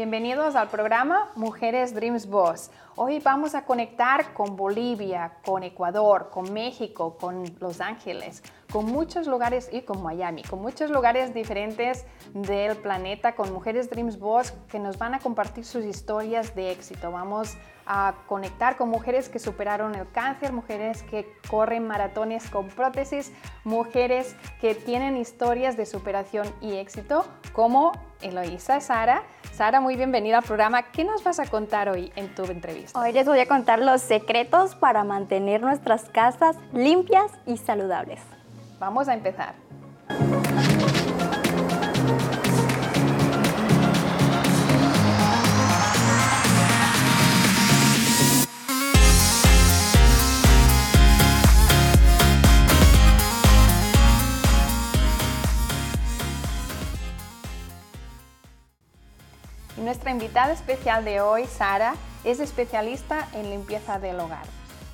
Bienvenidos al programa Mujeres Dreams Boss. Hoy vamos a conectar con Bolivia, con Ecuador, con México, con Los Ángeles, con muchos lugares y con Miami, con muchos lugares diferentes del planeta, con Mujeres Dreams Boss que nos van a compartir sus historias de éxito. Vamos conectar con mujeres que superaron el cáncer, mujeres que corren maratones con prótesis, mujeres que tienen historias de superación y éxito, como Eloísa Sara. Sara, muy bienvenida al programa. ¿Qué nos vas a contar hoy en tu entrevista? Hoy les voy a contar los secretos para mantener nuestras casas limpias y saludables. Vamos a empezar. Invitada especial de hoy, Sara, es especialista en limpieza del hogar.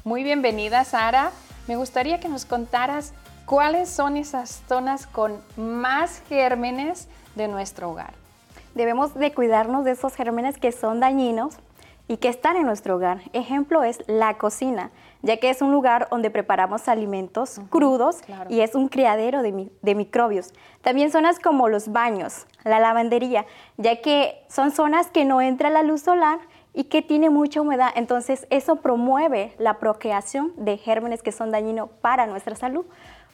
Muy bienvenida, Sara. Me gustaría que nos contaras cuáles son esas zonas con más gérmenes de nuestro hogar. Debemos de cuidarnos de esos gérmenes que son dañinos y que están en nuestro hogar. Ejemplo es la cocina, ya que es un lugar donde preparamos alimentos crudos y es un criadero de, de, microbios. También zonas como los baños, la lavandería, ya que son zonas que no entra la luz solar y que tiene mucha humedad. Entonces eso promueve la procreación de gérmenes que son dañinos para nuestra salud.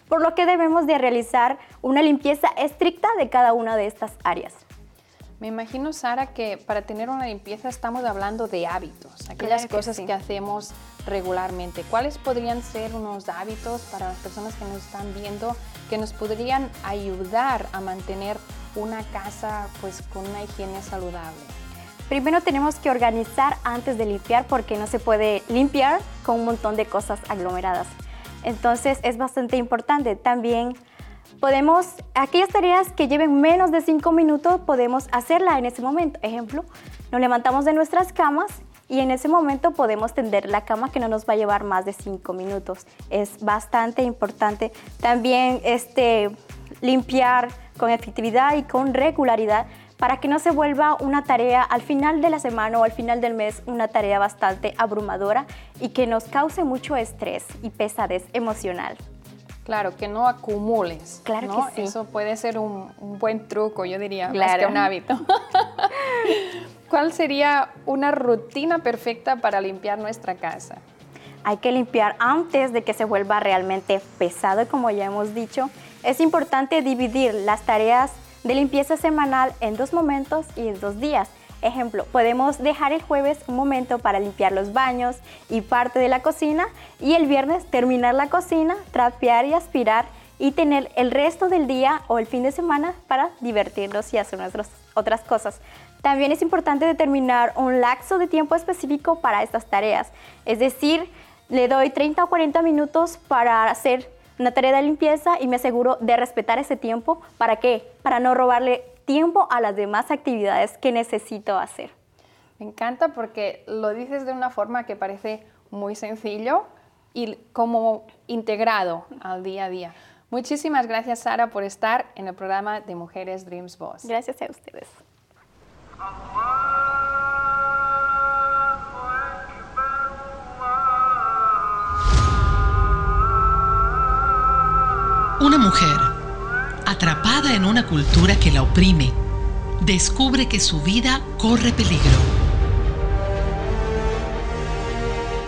Por lo que debemos de realizar una limpieza estricta de cada una de estas áreas. Me imagino, Sara, que para tener una limpieza estamos hablando de hábitos, aquellas cosas que hacemos regularmente. ¿Cuáles podrían ser unos hábitos para las personas que nos están viendo que nos podrían ayudar a mantener una casa pues con una higiene saludable? Primero tenemos que organizar antes de limpiar porque no se puede limpiar con un montón de cosas aglomeradas. Entonces es bastante importante también podemos, aquellas tareas que lleven menos de 5 minutos, podemos hacerla en ese momento. Ejemplo, nos levantamos de nuestras camas y en ese momento podemos tender la cama que no nos va a llevar más de 5 minutos. Es bastante importante también este, limpiar con efectividad y con regularidad para que no se vuelva una tarea al final de la semana o al final del mes, una tarea bastante abrumadora y que nos cause mucho estrés y pesadez emocional. Claro, que no acumules. Claro que sí. Eso puede ser un, buen truco, yo diría, más que un hábito. ¿Cuál sería una rutina perfecta para limpiar nuestra casa? Hay que limpiar antes de que se vuelva realmente pesado, como ya hemos dicho. Es importante dividir las tareas de limpieza semanal en dos momentos y en dos días Ejemplo, podemos dejar el jueves un momento para limpiar los baños y parte de la cocina y el viernes terminar la cocina, trapear y aspirar y tener el resto del día o el fin de semana para divertirnos y hacer nuestras otras cosas. También es importante determinar un laxo de tiempo específico para estas tareas, es decir, le doy 30 o 40 minutos para hacer una tarea de limpieza y me aseguro de respetar ese tiempo. ¿Para qué? Para no robarle tiempo a las demás actividades que necesito hacer. Me encanta porque lo dices de una forma que parece muy sencillo y como integrado al día a día. Muchísimas gracias, Sara, por estar en el programa de Mujeres Dreams Boss. Gracias a ustedes. Una mujer atrapada en una cultura que la oprime, descubre que su vida corre peligro.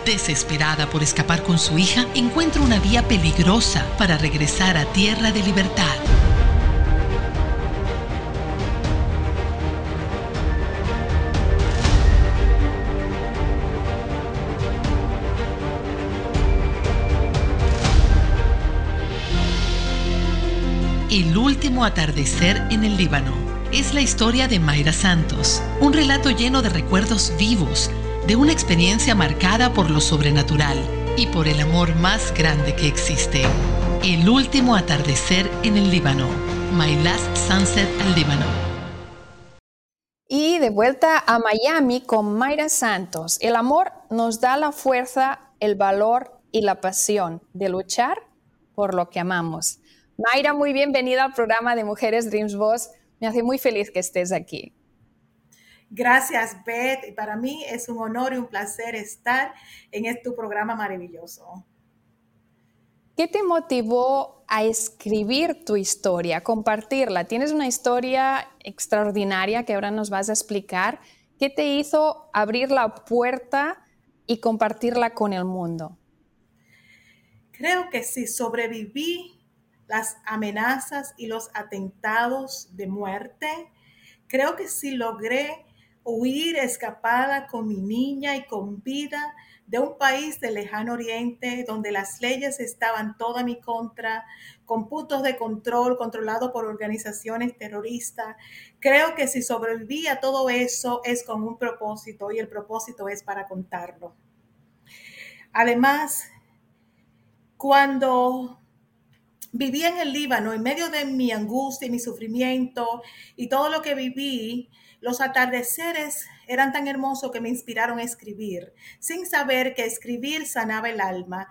Desesperada por escapar con su hija, encuentra una vía peligrosa para regresar a tierra de libertad. El último atardecer en el Líbano. Es la historia de Mayra Santos, un relato lleno de recuerdos vivos, de una experiencia marcada por lo sobrenatural y por el amor más grande que existe. El último atardecer en el Líbano. My Last Sunset al Líbano. Y de vuelta a Miami con Mayra Santos. El amor nos da la fuerza, el valor y la pasión de luchar por lo que amamos. Mayra, muy bienvenida al programa de Mujeres Dreams Boss. Me hace muy feliz que estés aquí. Gracias, Beth. Para mí es un honor y un placer estar en este programa maravilloso. ¿Qué te motivó a escribir tu historia, compartirla? Tienes una historia extraordinaria que ahora nos vas a explicar. ¿Qué te hizo abrir la puerta y compartirla con el mundo? Creo que si sobreviví las amenazas y los atentados de muerte, creo que si logré huir escapada con mi niña y con vida de un país del lejano oriente donde las leyes estaban toda mi contra, con puntos de control controlados por organizaciones terroristas. Creo que si sobreviví a todo eso es con un propósito y el propósito es para contarlo. Además, cuando viví en el Líbano, en medio de mi angustia y mi sufrimiento y todo lo que viví, los atardeceres eran tan hermosos que me inspiraron a escribir, sin saber que escribir sanaba el alma.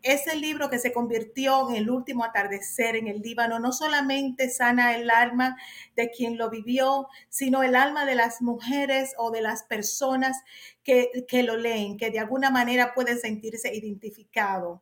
Ese libro que se convirtió en el último atardecer en el Líbano no solamente sana el alma de quien lo vivió, sino el alma de las mujeres o de las personas que, que lo leen, que de alguna manera pueden sentirse identificados.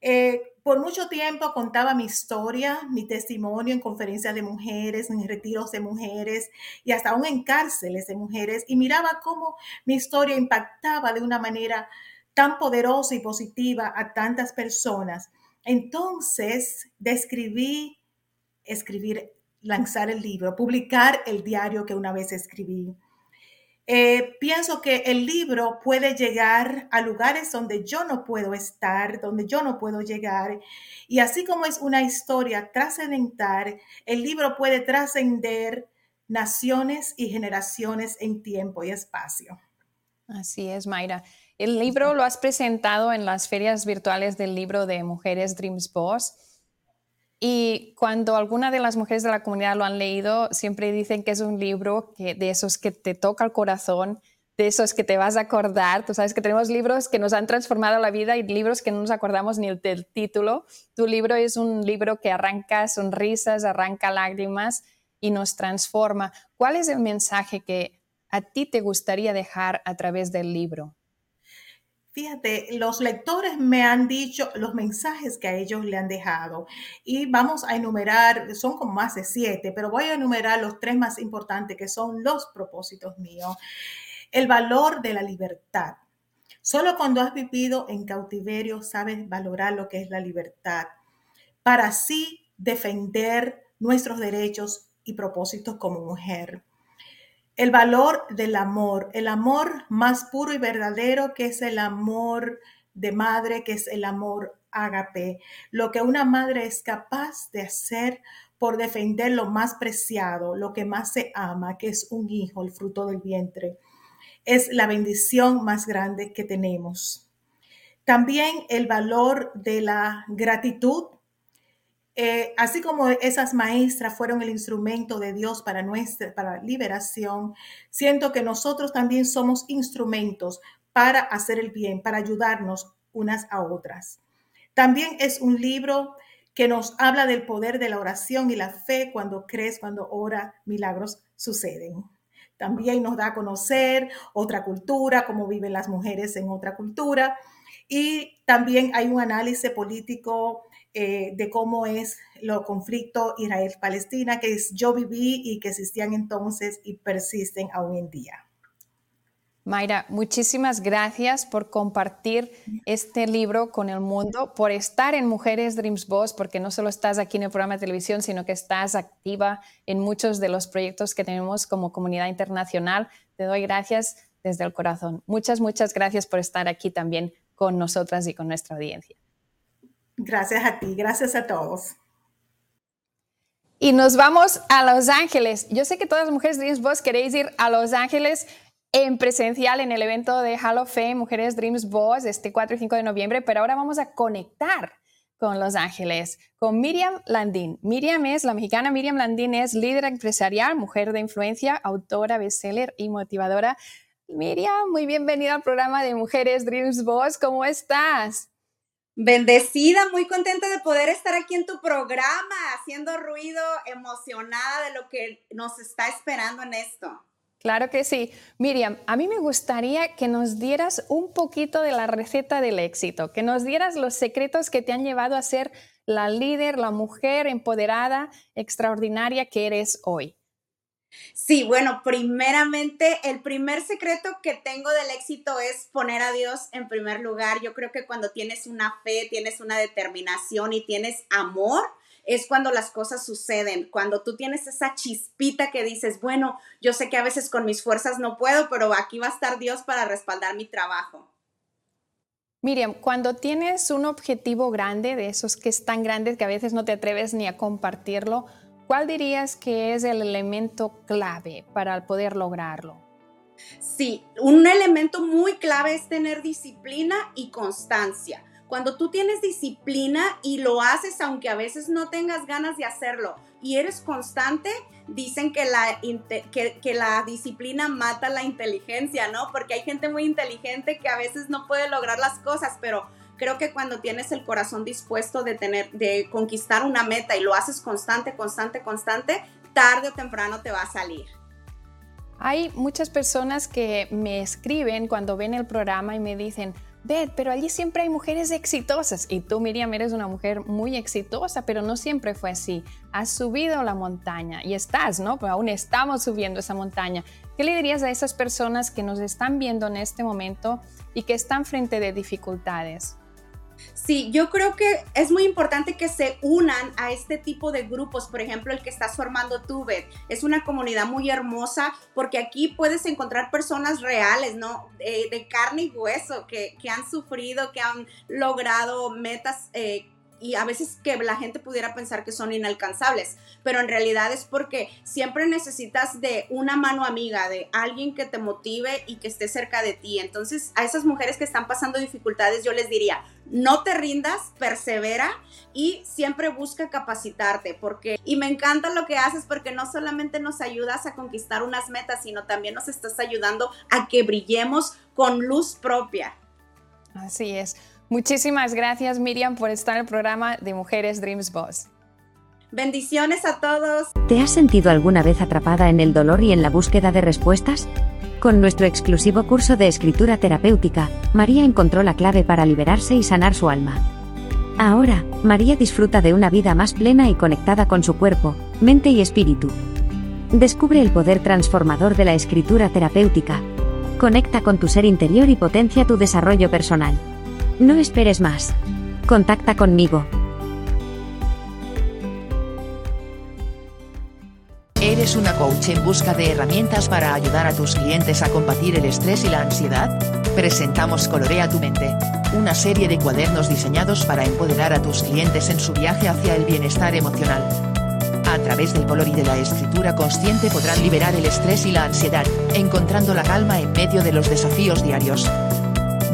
Eh, por mucho tiempo contaba mi historia, mi testimonio en conferencias de mujeres, en retiros de mujeres y hasta aún en cárceles de mujeres y miraba cómo mi historia impactaba de una manera tan poderosa y positiva a tantas personas. Entonces describí, escribir, lanzar el libro, publicar el diario que una vez escribí. Eh, pienso que el libro puede llegar a lugares donde yo no puedo estar, donde yo no puedo llegar. Y así como es una historia trascendental, el libro puede trascender naciones y generaciones en tiempo y espacio. Así es, Mayra. El libro lo has presentado en las ferias virtuales del libro de Mujeres Dreams Boss. Y cuando alguna de las mujeres de la comunidad lo han leído, siempre dicen que es un libro de esos que te toca el corazón, de esos que te vas a acordar. Tú sabes que tenemos libros que nos han transformado la vida y libros que no nos acordamos ni del título. Tu libro es un libro que arranca sonrisas, arranca lágrimas y nos transforma. ¿Cuál es el mensaje que a ti te gustaría dejar a través del libro? Fíjate, los lectores me han dicho los mensajes que a ellos le han dejado y vamos a enumerar, son como más de siete, pero voy a enumerar los tres más importantes que son los propósitos míos. El valor de la libertad. Solo cuando has vivido en cautiverio sabes valorar lo que es la libertad para así defender nuestros derechos y propósitos como mujer el valor del amor, el amor más puro y verdadero que es el amor de madre, que es el amor ágape, lo que una madre es capaz de hacer por defender lo más preciado, lo que más se ama, que es un hijo, el fruto del vientre. Es la bendición más grande que tenemos. También el valor de la gratitud eh, así como esas maestras fueron el instrumento de Dios para nuestra liberación, siento que nosotros también somos instrumentos para hacer el bien, para ayudarnos unas a otras. También es un libro que nos habla del poder de la oración y la fe cuando crees, cuando ora, milagros suceden. También nos da a conocer otra cultura, cómo viven las mujeres en otra cultura. Y también hay un análisis político eh, de cómo es lo conflicto Israel-Palestina que yo viví y que existían entonces y persisten aún en día. Mayra, muchísimas gracias por compartir este libro con el mundo, por estar en Mujeres Dreams Boss, porque no solo estás aquí en el programa de televisión, sino que estás activa en muchos de los proyectos que tenemos como comunidad internacional. Te doy gracias desde el corazón. Muchas, muchas gracias por estar aquí también con nosotras y con nuestra audiencia. Gracias a ti, gracias a todos. Y nos vamos a Los Ángeles. Yo sé que todas las mujeres Dreams Boss queréis ir a Los Ángeles en presencial en el evento de Hall of Fame Mujeres Dreams Boss este 4 y 5 de noviembre, pero ahora vamos a conectar con Los Ángeles, con Miriam Landín. Miriam es, la mexicana Miriam Landín es líder empresarial, mujer de influencia, autora, bestseller y motivadora. Miriam, muy bienvenida al programa de Mujeres Dreams Boss. ¿Cómo estás? Bendecida, muy contenta de poder estar aquí en tu programa, haciendo ruido, emocionada de lo que nos está esperando en esto. Claro que sí. Miriam, a mí me gustaría que nos dieras un poquito de la receta del éxito, que nos dieras los secretos que te han llevado a ser la líder, la mujer empoderada, extraordinaria que eres hoy. Sí, bueno, primeramente el primer secreto que tengo del éxito es poner a Dios en primer lugar. Yo creo que cuando tienes una fe, tienes una determinación y tienes amor, es cuando las cosas suceden, cuando tú tienes esa chispita que dices, bueno, yo sé que a veces con mis fuerzas no puedo, pero aquí va a estar Dios para respaldar mi trabajo. Miriam, cuando tienes un objetivo grande, de esos que es tan grande que a veces no te atreves ni a compartirlo, ¿cuál dirías que es el elemento clave para poder lograrlo? Sí, un elemento muy clave es tener disciplina y constancia. Cuando tú tienes disciplina y lo haces aunque a veces no tengas ganas de hacerlo y eres constante, dicen que la, que, la disciplina mata la inteligencia, ¿no? Porque hay gente muy inteligente que a veces no puede lograr las cosas, pero creo que cuando tienes el corazón dispuesto de tener, de conquistar una meta y lo haces constante, constante, constante, tarde o temprano te va a salir. Hay muchas personas que me escriben cuando ven el programa y me dicen, pero allí siempre hay mujeres exitosas. Y tú, Miriam, eres una mujer muy exitosa, pero no siempre fue así. Has subido la montaña y estás, ¿no? Pero aún estamos subiendo esa montaña. ¿Qué le dirías a esas personas que nos están viendo en este momento y que están frente de dificultades? Sí, yo creo que es muy importante que se unan a este tipo de grupos, por ejemplo, el que estás formando tú, Beth. Es una comunidad muy hermosa porque aquí puedes encontrar personas reales, ¿no? de carne y hueso, que, han sufrido, que han logrado metas eh, y a veces que la gente pudiera pensar que son inalcanzables, pero en realidad es porque siempre necesitas de una mano amiga, de alguien que te motive y que esté cerca de ti. Entonces, a esas mujeres que están pasando dificultades, yo les diría, no te rindas, persevera y siempre busca capacitarte, porque, y me encanta lo que haces porque no solamente nos ayudas a conquistar unas metas, sino también nos estás ayudando a que brillemos con luz propia. Así es. Muchísimas gracias Miriam por estar en el programa de Mujeres Dreams Boss. Bendiciones a todos. ¿Te has sentido alguna vez atrapada en el dolor y en la búsqueda de respuestas? Con nuestro exclusivo curso de escritura terapéutica, María encontró la clave para liberarse y sanar su alma. Ahora, María disfruta de una vida más plena y conectada con su cuerpo, mente y espíritu. Descubre el poder transformador de la escritura terapéutica. Conecta con tu ser interior y potencia tu desarrollo personal. No esperes más. Contacta conmigo. ¿Eres una coach en busca de herramientas para ayudar a tus clientes a combatir el estrés y la ansiedad? Presentamos Colorea tu mente, una serie de cuadernos diseñados para empoderar a tus clientes en su viaje hacia el bienestar emocional. A través del color y de la escritura consciente podrán liberar el estrés y la ansiedad, encontrando la calma en medio de los desafíos diarios.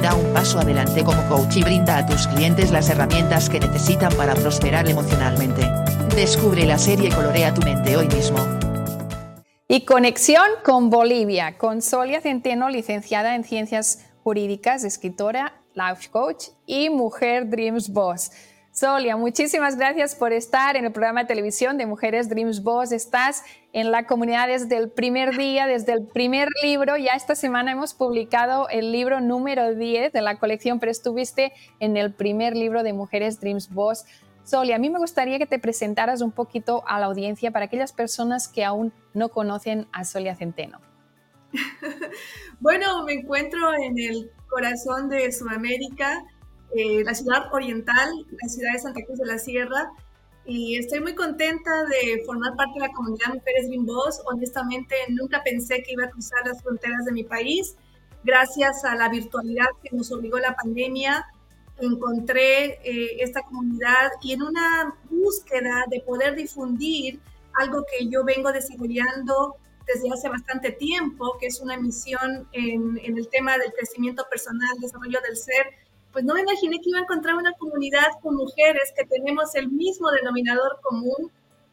Da un paso adelante como coach y brinda a tus clientes las herramientas que necesitan para prosperar emocionalmente. Descubre la serie Colorea tu mente hoy mismo. Y conexión con Bolivia, con Solia Centeno, licenciada en Ciencias Jurídicas, escritora, life coach y mujer Dreams Boss. Solia, muchísimas gracias por estar en el programa de televisión de Mujeres Dreams Boss. Estás en la comunidad desde el primer día, desde el primer libro. Ya esta semana hemos publicado el libro número 10 de la colección, pero estuviste en el primer libro de Mujeres Dreams Boss. Solia, a mí me gustaría que te presentaras un poquito a la audiencia para aquellas personas que aún no conocen a Solia Centeno. bueno, me encuentro en el corazón de Sudamérica eh, la ciudad oriental, la ciudad de Santa Cruz de la Sierra. Y estoy muy contenta de formar parte de la comunidad Mujeres Dream Boss. Honestamente, nunca pensé que iba a cruzar las fronteras de mi país. Gracias a la virtualidad que nos obligó la pandemia, encontré eh, esta comunidad y en una búsqueda de poder difundir algo que yo vengo desarrollando desde hace bastante tiempo, que es una misión en, en el tema del crecimiento personal, desarrollo del ser, pues no me imaginé que iba a encontrar una comunidad con mujeres que tenemos el mismo denominador común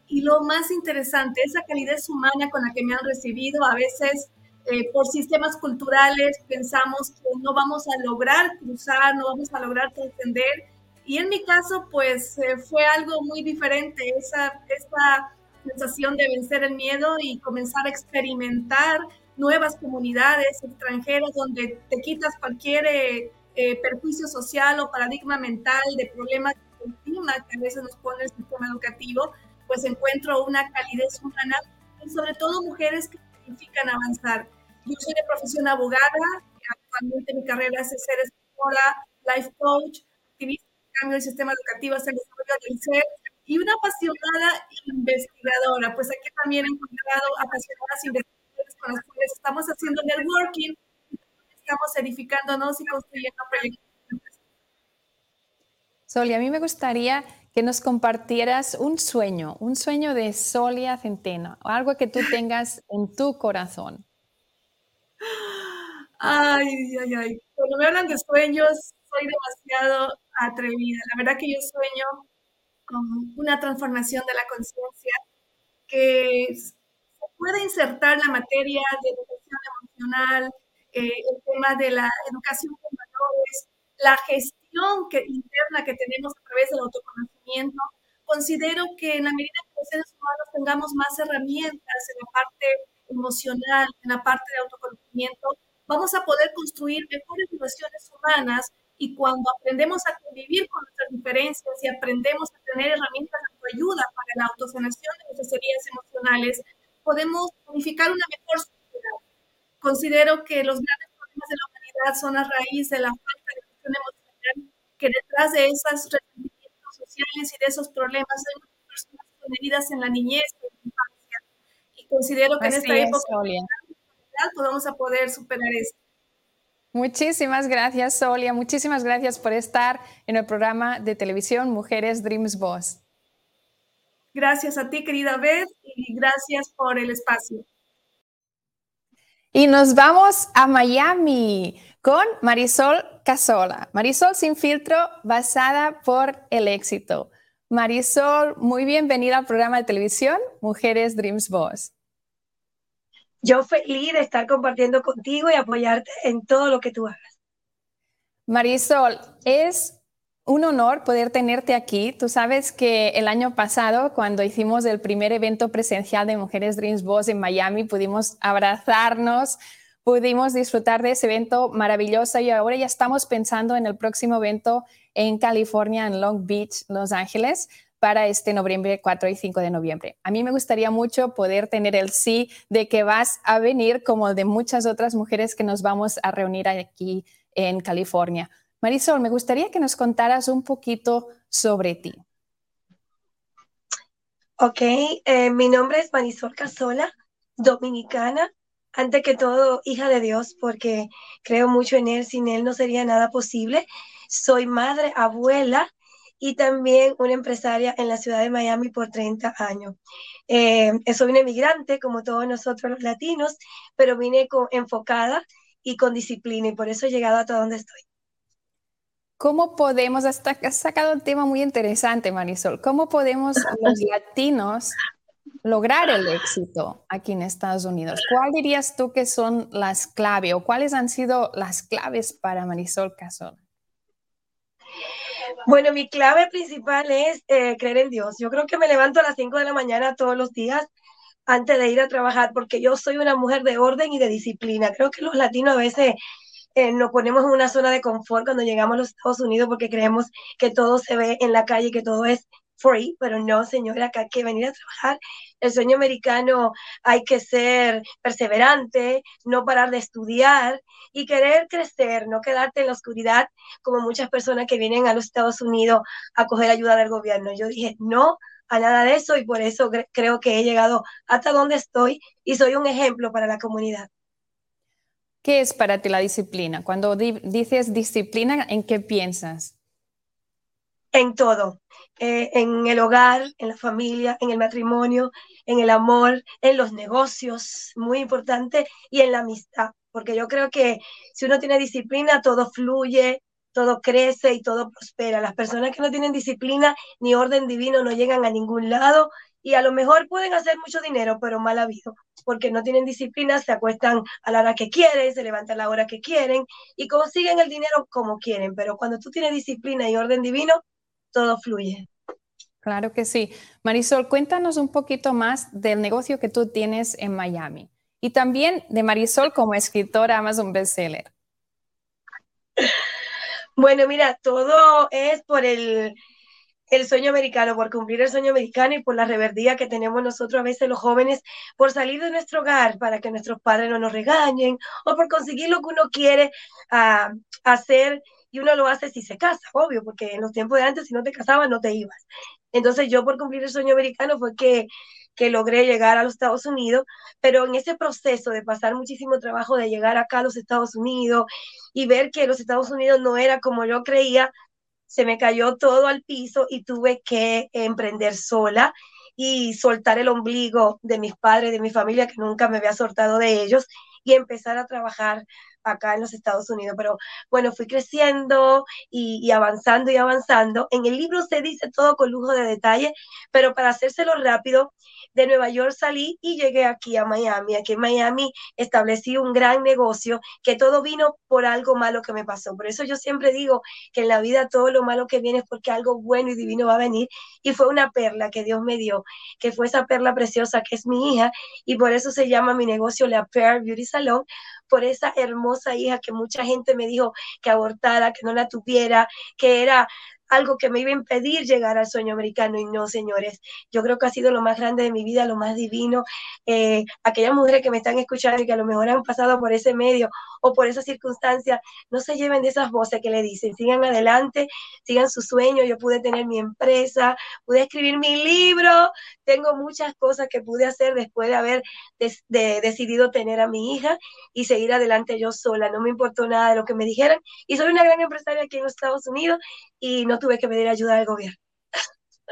y lo más interesante, esa calidez humana con la que me han recibido, a veces eh, por sistemas culturales pensamos que no vamos a lograr cruzar, no vamos a lograr trascender. Y en mi caso, pues eh, fue algo muy diferente, esa, esa sensación de vencer el miedo y comenzar a experimentar nuevas comunidades extranjeras donde te quitas cualquier eh, eh, perjuicio social o paradigma mental de problemas encima que a veces nos pone el sistema educativo, pues encuentro una calidez humana y sobre todo mujeres que significan avanzar. Yo soy de profesión abogada, actualmente mi carrera es ser escritora, life coach, activista de cambio del sistema educativo hacia el desarrollo del ser y una apasionada investigadora. Pues aquí también he encontrado apasionadas investigadoras con las cuales estamos haciendo networking, estamos edificándonos y construyendo proyectos. Solia, a mí me gustaría que nos compartieras un sueño, un sueño de Solia Centeno, algo que tú tengas en tu corazón. Ay, ay, ay. Cuando me hablan de sueños, soy demasiado atrevida. La verdad que yo sueño con una transformación de la conciencia que se puede insertar la materia de educación emocional, eh, el tema de la educación con valores, la gestión que, interna que tenemos a través del autoconocimiento. Considero que en la medida que los seres humanos tengamos más herramientas en la parte emocional, en la parte de autoconocimiento, vamos a poder construir mejores relaciones humanas y cuando aprendemos a convivir con nuestras diferencias y aprendemos a tener herramientas de ayuda para la autosanación de nuestras heridas emocionales, podemos unificar una mejor. Considero que los grandes problemas de la humanidad son a raíz de la falta de gestión emocional, que detrás de esos resentimientos sociales y de esos problemas hay muchas personas con heridas en la niñez y en la infancia. Y considero que en esta época podemos a poder superar esto. Muchísimas gracias, Solia. Muchísimas gracias por estar en el programa de televisión Mujeres Dreams Boss. Gracias a ti, querida Beth, y gracias por el espacio. Y nos vamos a Miami con Marisol Casola. Marisol sin filtro, basada por el éxito. Marisol, muy bienvenida al programa de televisión Mujeres Dreams Boss yo feliz de estar compartiendo contigo y apoyarte en todo lo que tú hagas. Marisol, es un honor poder tenerte aquí. Tú sabes que el año pasado, cuando hicimos el primer evento presencial de Mujeres Dreams Boss en Miami, pudimos abrazarnos, pudimos disfrutar de ese evento maravilloso y ahora ya estamos pensando en el próximo evento en California, en Long Beach, Los Ángeles para este noviembre 4 y 5 de noviembre. A mí me gustaría mucho poder tener el sí de que vas a venir como de muchas otras mujeres que nos vamos a reunir aquí en California. Marisol, me gustaría que nos contaras un poquito sobre ti. Ok, eh, mi nombre es Marisol Casola, dominicana, ante que todo hija de Dios, porque creo mucho en Él, sin Él no sería nada posible. Soy madre, abuela y también una empresaria en la ciudad de Miami por 30 años. Eh, soy una emigrante, como todos nosotros los latinos, pero vine enfocada y con disciplina y por eso he llegado hasta donde estoy. ¿Cómo podemos, hasta has sacado un tema muy interesante, Marisol, cómo podemos los latinos lograr el éxito aquí en Estados Unidos? ¿Cuál dirías tú que son las claves o cuáles han sido las claves para Marisol Casona? Bueno, mi clave principal es eh, creer en Dios. Yo creo que me levanto a las 5 de la mañana todos los días antes de ir a trabajar porque yo soy una mujer de orden y de disciplina. Creo que los latinos a veces eh, nos ponemos en una zona de confort cuando llegamos a los Estados Unidos porque creemos que todo se ve en la calle, que todo es free, pero no, señora, acá hay que venir a trabajar. El sueño americano hay que ser perseverante, no parar de estudiar y querer crecer, no quedarte en la oscuridad como muchas personas que vienen a los Estados Unidos a coger ayuda del gobierno. Yo dije, no a nada de eso y por eso creo que he llegado hasta donde estoy y soy un ejemplo para la comunidad. ¿Qué es para ti la disciplina? Cuando dices disciplina, ¿en qué piensas? en todo, eh, en el hogar, en la familia, en el matrimonio, en el amor, en los negocios, muy importante, y en la amistad, porque yo creo que si uno tiene disciplina, todo fluye, todo crece y todo prospera. Las personas que no tienen disciplina ni orden divino no llegan a ningún lado y a lo mejor pueden hacer mucho dinero, pero mal habido, porque no tienen disciplina, se acuestan a la hora que quieren, se levantan a la hora que quieren y consiguen el dinero como quieren, pero cuando tú tienes disciplina y orden divino, todo fluye. Claro que sí. Marisol, cuéntanos un poquito más del negocio que tú tienes en Miami. y también de Marisol como escritora Amazon bestseller. Bueno, mira, todo es por el, el sueño americano, por cumplir el sueño americano y por la reverdía que tenemos nosotros a veces los jóvenes por salir de nuestro hogar para que nuestros padres no nos regañen o por conseguir lo que uno quiere ah, hacer y uno lo hace si se casa, obvio, porque en los tiempos de antes si no te casabas no te ibas. Entonces yo por cumplir el sueño americano fue que, que logré llegar a los Estados Unidos, pero en ese proceso de pasar muchísimo trabajo de llegar acá a los Estados Unidos y ver que los Estados Unidos no era como yo creía, se me cayó todo al piso y tuve que emprender sola y soltar el ombligo de mis padres, de mi familia, que nunca me había soltado de ellos, y empezar a trabajar acá en los Estados Unidos. Pero bueno, fui creciendo y, avanzando y avanzando. En el libro se dice todo con lujo de detalle, pero para hacérselo rápido, de Nueva York salí y llegué aquí a Miami. Aquí en Miami establecí un gran negocio que todo vino por algo malo que me pasó. Por eso yo siempre digo que en la vida todo lo malo que viene es porque algo bueno y divino va a venir. Y fue una perla que Dios me dio, que fue esa perla preciosa que es mi hija. Y por eso se llama mi negocio La Pearl Beauty Salon, por esa hermosa hija que mucha gente me dijo que abortara, que no la tuviera, que era algo que me iba a impedir llegar al sueño americano y no, señores. Yo creo que ha sido lo más grande de mi vida, lo más divino. Eh, aquellas mujeres que me están escuchando y que a lo mejor han pasado por ese medio o por esa circunstancia, no se lleven de esas voces que le dicen, sigan adelante, sigan su sueño. Yo pude tener mi empresa, pude escribir mi libro, tengo muchas cosas que pude hacer después de haber decidido tener a mi hija y seguir adelante yo sola. No me importó nada de lo que me dijeran y soy una gran empresaria aquí en los Estados Unidos y no tuve que pedir ayuda del gobierno.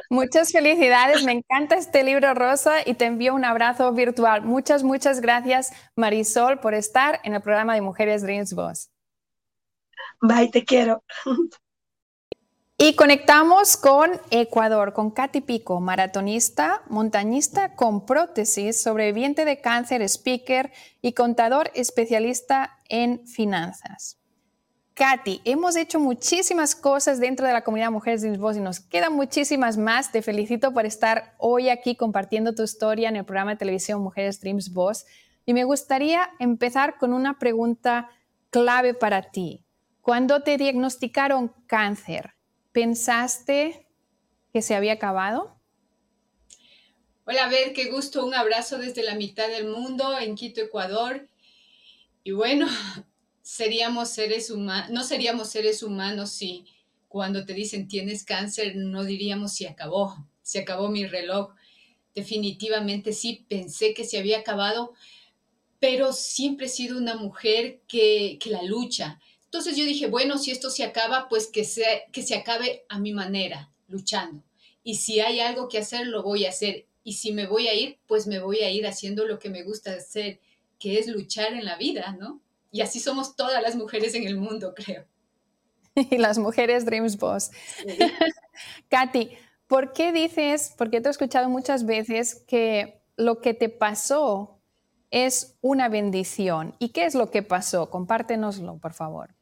Muchas felicidades, me encanta este libro rosa y te envío un abrazo virtual. Muchas, muchas gracias Marisol por estar en el programa de Mujeres Dreams Boss. Bye, te quiero. Y conectamos con Ecuador, con Katy Pico, maratonista, montañista con prótesis, sobreviviente de cáncer, speaker y contador especialista en finanzas. Katy, hemos hecho muchísimas cosas dentro de la comunidad Mujeres Dreams Boss y nos quedan muchísimas más. Te felicito por estar hoy aquí compartiendo tu historia en el programa de televisión Mujeres Dreams Boss. Y me gustaría empezar con una pregunta clave para ti. Cuando te diagnosticaron cáncer, ¿pensaste que se había acabado? Hola, Beth, qué gusto. Un abrazo desde la mitad del mundo en Quito, Ecuador. Y bueno, seríamos seres humanos, no seríamos seres humanos si cuando te dicen tienes cáncer no diríamos si acabó, se acabó mi reloj. Definitivamente sí, pensé que se había acabado, pero siempre he sido una mujer que, que la lucha. Entonces yo dije, bueno, si esto se acaba, pues que se, que se acabe a mi manera, luchando. Y si hay algo que hacer, lo voy a hacer. Y si me voy a ir, pues me voy a ir haciendo lo que me gusta hacer, que es luchar en la vida, ¿no? Y así somos todas las mujeres en el mundo, creo. Y las mujeres Dreams Boss. Katy, ¿por qué dices, porque te he escuchado muchas veces que lo que te pasó es una bendición? ¿Y qué es lo que pasó? Compártenoslo, por favor.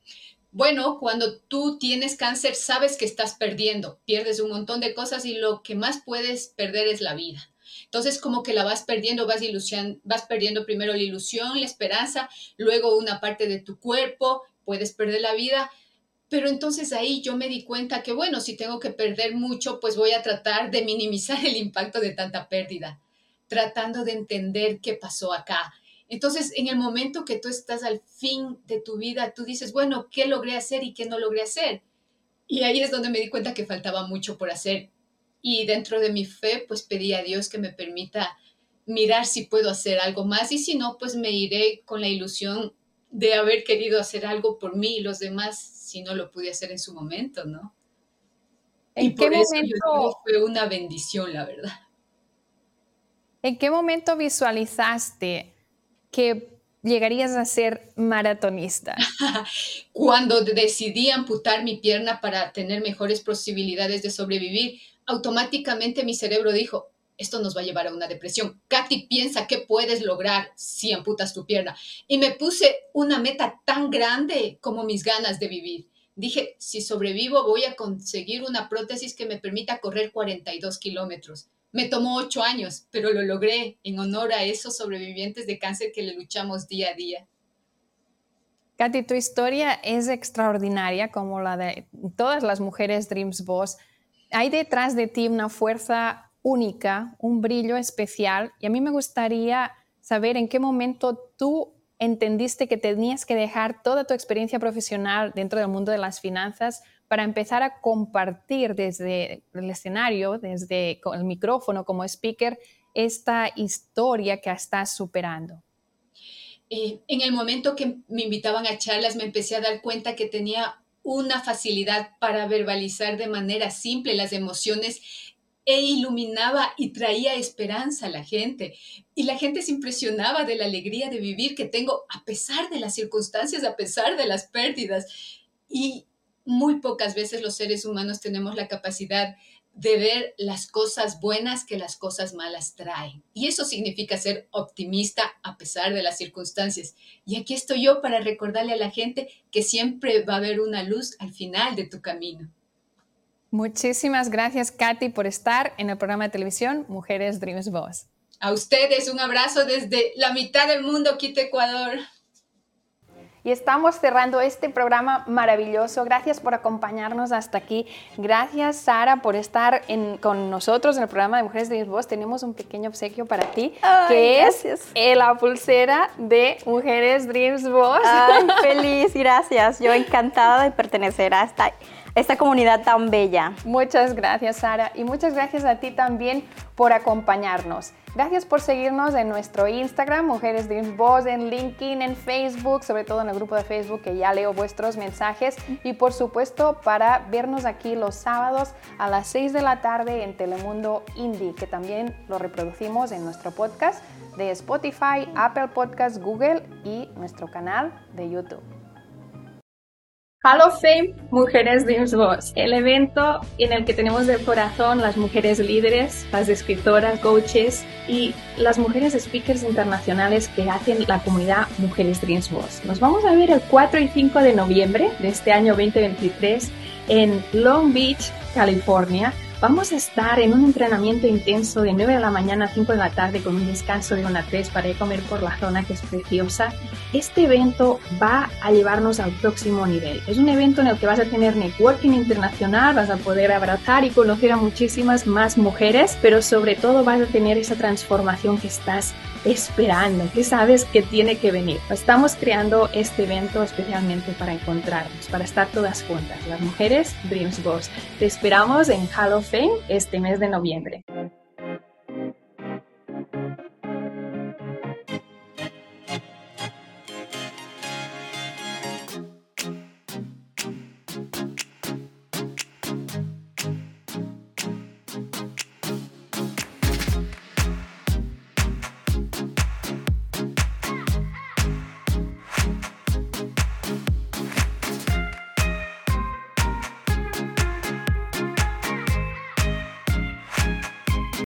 Bueno, cuando tú tienes cáncer, sabes que estás perdiendo, pierdes un montón de cosas y lo que más puedes perder es la vida. Entonces, como que la vas perdiendo, vas, perdiendo primero la ilusión, la esperanza, luego una parte de tu cuerpo, puedes perder la vida. Pero entonces ahí yo me di cuenta que, bueno, si tengo que perder mucho, pues voy a tratar de minimizar el impacto de tanta pérdida, tratando de entender qué pasó acá. Entonces, en el momento que tú estás al fin de tu vida, tú dices, bueno, ¿qué logré hacer y qué no logré hacer? Y ahí es donde me di cuenta que faltaba mucho por hacer y dentro de mi fe, pues pedí a Dios que me permita mirar si puedo hacer algo más y si no, pues me iré con la ilusión de haber querido hacer algo por mí y los demás si no lo pude hacer en su momento, ¿no? ¿En qué momento fue una bendición, la verdad? ¿En qué momento visualizaste que llegarías a ser maratonista? Cuando decidí amputar mi pierna para tener mejores posibilidades de sobrevivir, automáticamente mi cerebro dijo, esto nos va a llevar a una depresión. Katy piensa que puedes lograr si amputas tu pierna. Y me puse una meta tan grande como mis ganas de vivir. Dije, si sobrevivo voy a conseguir una prótesis que me permita correr 42 kilómetros. Me tomó ocho años, pero lo logré en honor a esos sobrevivientes de cáncer que le luchamos día a día. Katy, tu historia es extraordinaria como la de todas las mujeres Dreams Boss. Hay detrás de ti una fuerza única, un brillo especial y a mí me gustaría saber en qué momento tú entendiste que tenías que dejar toda tu experiencia profesional dentro del mundo de las finanzas para empezar a compartir desde el escenario, desde el micrófono como speaker, esta historia que estás superando? Eh, en el momento que me invitaban a charlas, me empecé a dar cuenta que tenía una facilidad para verbalizar de manera simple las emociones e iluminaba y traía esperanza a la gente. Y la gente se impresionaba de la alegría de vivir que tengo a pesar de las circunstancias, a pesar de las pérdidas. Y muy pocas veces los seres humanos tenemos la capacidad de ver las cosas buenas que las cosas malas traen. Y eso significa ser optimista a pesar de las circunstancias. Y aquí estoy yo para recordarle a la gente que siempre va a haber una luz al final de tu camino. Muchísimas gracias, Katy, por estar en el programa de televisión Mujeres Dreams Boss. A ustedes un abrazo desde la mitad del mundo, Quito, Ecuador. Y estamos cerrando este programa maravilloso. Gracias por acompañarnos hasta aquí. Gracias, Sara, por estar con nosotros en el programa de Mujeres Dreams Boss. Tenemos un pequeño obsequio para ti, que es la pulsera de Mujeres Dreams Boss. Ay, feliz, gracias. Yo encantada de pertenecer a esta esta comunidad tan bella. Muchas gracias, Sara, y muchas gracias a ti también por acompañarnos. Gracias por seguirnos en nuestro Instagram, Mujeres Dreams Boss, en LinkedIn, en Facebook, sobre todo en el grupo de Facebook que ya leo vuestros mensajes y por supuesto para vernos aquí los sábados a las 6 de la tarde en Telemundo Indie, que también lo reproducimos en nuestro podcast de Spotify, Apple Podcasts, Google y nuestro canal de YouTube. Hall of Fame Mujeres Dreams Boss, el evento en el que tenemos de corazón las mujeres líderes, las escritoras, coaches y las mujeres speakers internacionales que hacen la comunidad Mujeres Dreams Boss. Nos vamos a ver el 4 y 5 de noviembre de este año 2023 en Long Beach, California Vamos a estar en un entrenamiento intenso de 9 de la mañana a 5 de la tarde con un descanso de una 3 para ir a comer por la zona que es preciosa. Este evento va a llevarnos al próximo nivel. Es un evento en el que vas a tener networking internacional, vas a poder abrazar y conocer a muchísimas más mujeres, pero sobre todo vas a tener esa transformación que estás esperando, que sabes que tiene que venir. Estamos creando este evento especialmente para encontrarnos, para estar todas juntas, las mujeres Dreams Boss. Te esperamos en Hall of Fame este mes de noviembre.